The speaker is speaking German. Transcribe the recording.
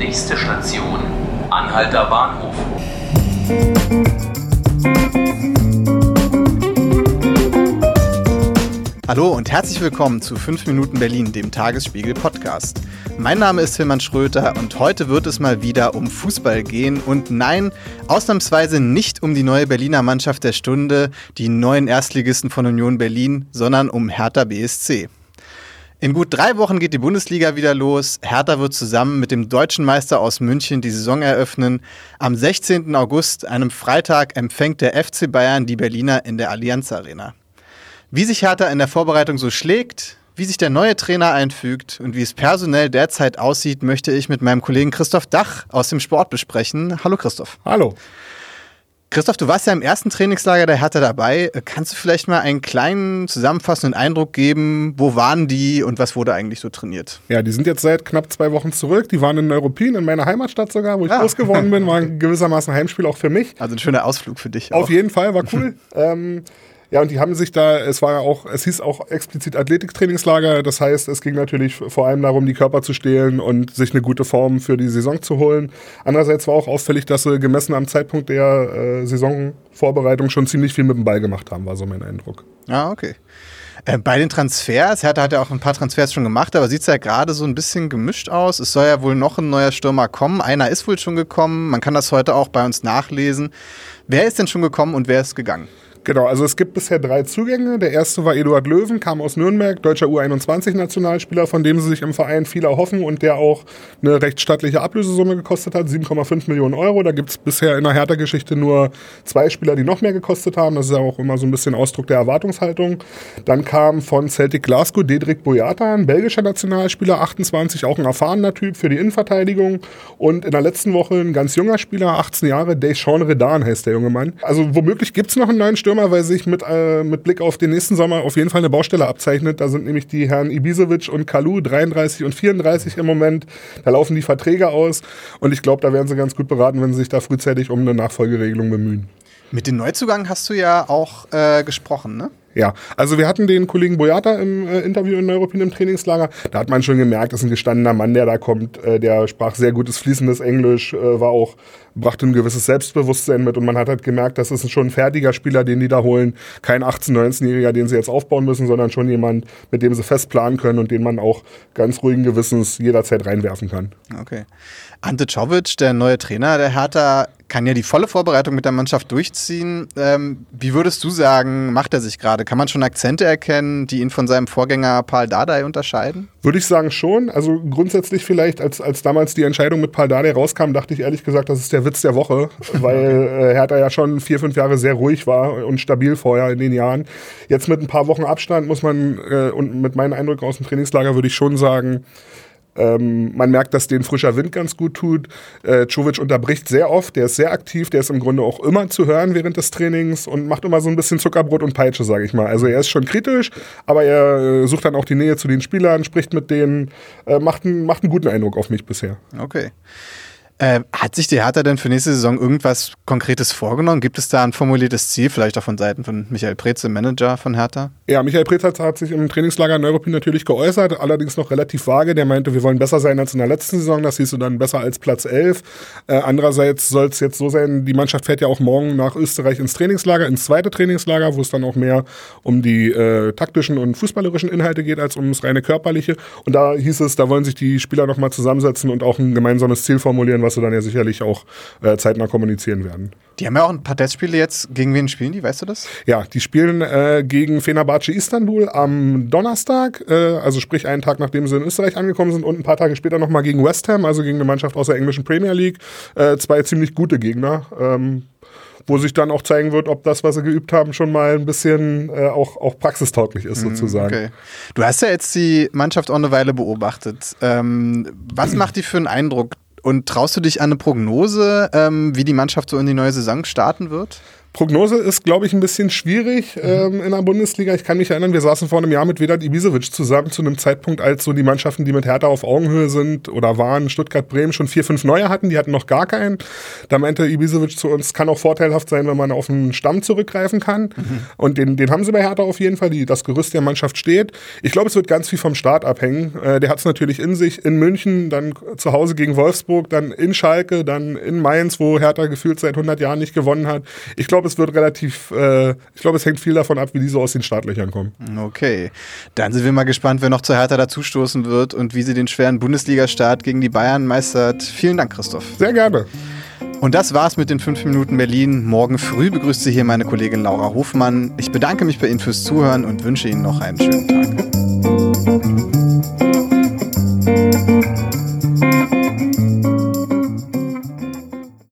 Nächste Station, Anhalter Bahnhof. Hallo und herzlich willkommen zu 5 Minuten Berlin, dem Tagesspiegel Podcast. Mein Name ist Tilman Schröter und heute wird es mal wieder um Fußball gehen und nein, ausnahmsweise nicht um die neue Berliner Mannschaft der Stunde, die neuen Erstligisten von Union Berlin, sondern um Hertha BSC. In gut drei Wochen geht die Bundesliga wieder los. Hertha wird zusammen mit dem deutschen Meister aus München die Saison eröffnen. Am 16. August, einem Freitag, empfängt der FC Bayern die Berliner in der Allianz Arena. Wie sich Hertha in der Vorbereitung so schlägt, wie sich der neue Trainer einfügt und wie es personell derzeit aussieht, möchte ich mit meinem Kollegen Christoph Dach aus dem Sport besprechen. Hallo Christoph. Hallo. Christoph, du warst ja im ersten Trainingslager der Hertha dabei. Kannst du vielleicht mal einen kleinen zusammenfassenden Eindruck geben? Wo waren die und was wurde eigentlich so trainiert? Ja, die sind jetzt seit knapp zwei Wochen zurück. Die waren in Neuruppin, in meiner Heimatstadt sogar, wo ich Ah. groß geworden bin. War ein gewissermaßen Heimspiel auch für mich. Also ein schöner Ausflug für dich. Auf auch. jeden Fall, war cool. ähm, ja, und die haben sich da, es war ja auch, es hieß auch explizit Athletiktrainingslager. Das heißt, es ging natürlich vor allem darum, die Körper zu stehlen und sich eine gute Form für die Saison zu holen. Andererseits war auch auffällig, dass sie gemessen am Zeitpunkt der äh, Saisonvorbereitung schon ziemlich viel mit dem Ball gemacht haben, war so mein Eindruck. Ah, okay. Äh, bei den Transfers, Hertha hat ja auch ein paar Transfers schon gemacht, aber sieht es ja gerade so ein bisschen gemischt aus. Es soll ja wohl noch ein neuer Stürmer kommen. Einer ist wohl schon gekommen. Man kann das heute auch bei uns nachlesen. Wer ist denn schon gekommen und wer ist gegangen? Genau, also es gibt bisher drei Zugänge. Der erste war Eduard Löwen, kam aus Nürnberg, deutscher U21-Nationalspieler, von dem sie sich im Verein viel erhoffen und der auch eine recht stattliche Ablösesumme gekostet hat, 7,5 Millionen Euro. Da gibt es bisher in der Hertha-Geschichte nur zwei Spieler, die noch mehr gekostet haben. Das ist ja auch immer so ein bisschen Ausdruck der Erwartungshaltung. Dann kam von Celtic Glasgow Dedrick Boyata, ein belgischer Nationalspieler, 28, auch ein erfahrener Typ für die Innenverteidigung. Und in der letzten Woche ein ganz junger Spieler, 18 Jahre, Deshaun Redan heißt der junge Mann. Also womöglich gibt es noch einen neuen Stürmer, weil sich mit, äh, mit Blick auf den nächsten Sommer auf jeden Fall eine Baustelle abzeichnet. Da sind nämlich die Herren Ibisevic und Kalu 33 und 34 im Moment. Da laufen die Verträge aus und ich glaube, da wären sie ganz gut beraten, wenn sie sich da frühzeitig um eine Nachfolgeregelung bemühen. Mit den Neuzugängen hast du ja auch äh, gesprochen, ne? Ja, also wir hatten den Kollegen Boyata im äh, Interview in Neuruppin im Trainingslager. Da hat man schon gemerkt, das ist ein gestandener Mann, der da kommt. Äh, der sprach sehr gutes fließendes Englisch, äh, war auch brachte ein gewisses Selbstbewusstsein mit und man hat halt gemerkt, das ist schon ein fertiger Spieler, den die da holen. Kein 18-, 19-Jähriger, den sie jetzt aufbauen müssen, sondern schon jemand, mit dem sie fest planen können und den man auch ganz ruhigen Gewissens jederzeit reinwerfen kann. Okay. Ante Czovic, der neue Trainer der Hertha, kann ja die volle Vorbereitung mit der Mannschaft durchziehen. Ähm, wie würdest du sagen, macht er sich gerade? Kann man schon Akzente erkennen, die ihn von seinem Vorgänger Paul Dardai unterscheiden? Würde ich sagen schon. Also grundsätzlich vielleicht, als, als damals die Entscheidung mit Paul Dardai rauskam, dachte ich ehrlich gesagt, das ist der Witz der Woche, weil äh, Hertha ja schon vier, fünf Jahre sehr ruhig war und stabil vorher in den Jahren. Jetzt mit ein paar Wochen Abstand muss man, äh, und mit meinen Eindrücken aus dem Trainingslager würde ich schon sagen, ähm, man merkt, dass den frischer Wind ganz gut tut. Äh, Czovic unterbricht sehr oft, der ist sehr aktiv, der ist im Grunde auch immer zu hören während des Trainings und macht immer so ein bisschen Zuckerbrot und Peitsche, sage ich mal. Also er ist schon kritisch, aber er äh, sucht dann auch die Nähe zu den Spielern, spricht mit denen, äh, macht, macht einen guten Eindruck auf mich bisher. Okay. Äh, hat sich die Hertha denn für nächste Saison irgendwas Konkretes vorgenommen? Gibt es da ein formuliertes Ziel, vielleicht auch von Seiten von Michael Preetz, dem Manager von Hertha? Ja, Michael Preetz hat, hat sich im Trainingslager in Neuruppin natürlich geäußert, allerdings noch relativ vage. Der meinte, wir wollen besser sein als in der letzten Saison, das hieß dann besser als Platz 11. Äh, andererseits soll es jetzt so sein, die Mannschaft fährt ja auch morgen nach Österreich ins Trainingslager, ins zweite Trainingslager, wo es dann auch mehr um die äh, taktischen und fußballerischen Inhalte geht, als ums reine körperliche. Und da hieß es, da wollen sich die Spieler nochmal zusammensetzen und auch ein gemeinsames Ziel formulieren, was sie dann ja sicherlich auch äh, zeitnah kommunizieren werden. Die haben ja auch ein paar Testspiele jetzt. Gegen wen spielen die? Weißt du das? Ja, die spielen äh, gegen Fenerbahce Istanbul am Donnerstag, äh, also sprich einen Tag nachdem sie in Österreich angekommen sind und ein paar Tage später nochmal gegen West Ham, also gegen eine Mannschaft aus der englischen Premier League. Äh, zwei ziemlich gute Gegner. Ähm, wo sich dann auch zeigen wird, ob das, was sie geübt haben, schon mal ein bisschen äh, auch, auch praxistauglich ist, sozusagen. Okay. Du hast ja jetzt die Mannschaft auch eine Weile beobachtet. Ähm, was macht die für einen Eindruck? Und traust du dich an eine Prognose, ähm, wie die Mannschaft so in die neue Saison starten wird? Prognose ist, glaube ich, ein bisschen schwierig ähm, in der Bundesliga. Ich kann mich erinnern, wir saßen vor einem Jahr mit Vedat Ibisevic zusammen zu einem Zeitpunkt, als so die Mannschaften, die mit Hertha auf Augenhöhe sind oder waren, Stuttgart, Bremen, schon vier, fünf neue hatten. Die hatten noch gar keinen. Da meinte Ibisevic zu uns, kann auch vorteilhaft sein, wenn man auf einen Stamm zurückgreifen kann. Mhm. Und den, den haben sie bei Hertha auf jeden Fall. Die, das Gerüst der Mannschaft steht. Ich glaube, es wird ganz viel vom Start abhängen. Äh, der hat es natürlich in sich. In München, dann zu Hause gegen Wolfsburg, dann in Schalke, dann in Mainz, wo Hertha gefühlt seit 100 Jahren nicht gewonnen hat. Ich glaube, es wird relativ, äh, ich glaube, es hängt viel davon ab, wie die so aus den Startlöchern kommen. Okay, dann sind wir mal gespannt, wer noch zu Hertha dazustoßen wird und wie sie den schweren Bundesliga-Start gegen die Bayern meistert. Vielen Dank, Christoph. Sehr gerne. Und das war's mit den 5 Minuten Berlin. Morgen früh begrüßt Sie hier meine Kollegin Laura Hofmann. Ich bedanke mich bei Ihnen fürs Zuhören und wünsche Ihnen noch einen schönen Tag.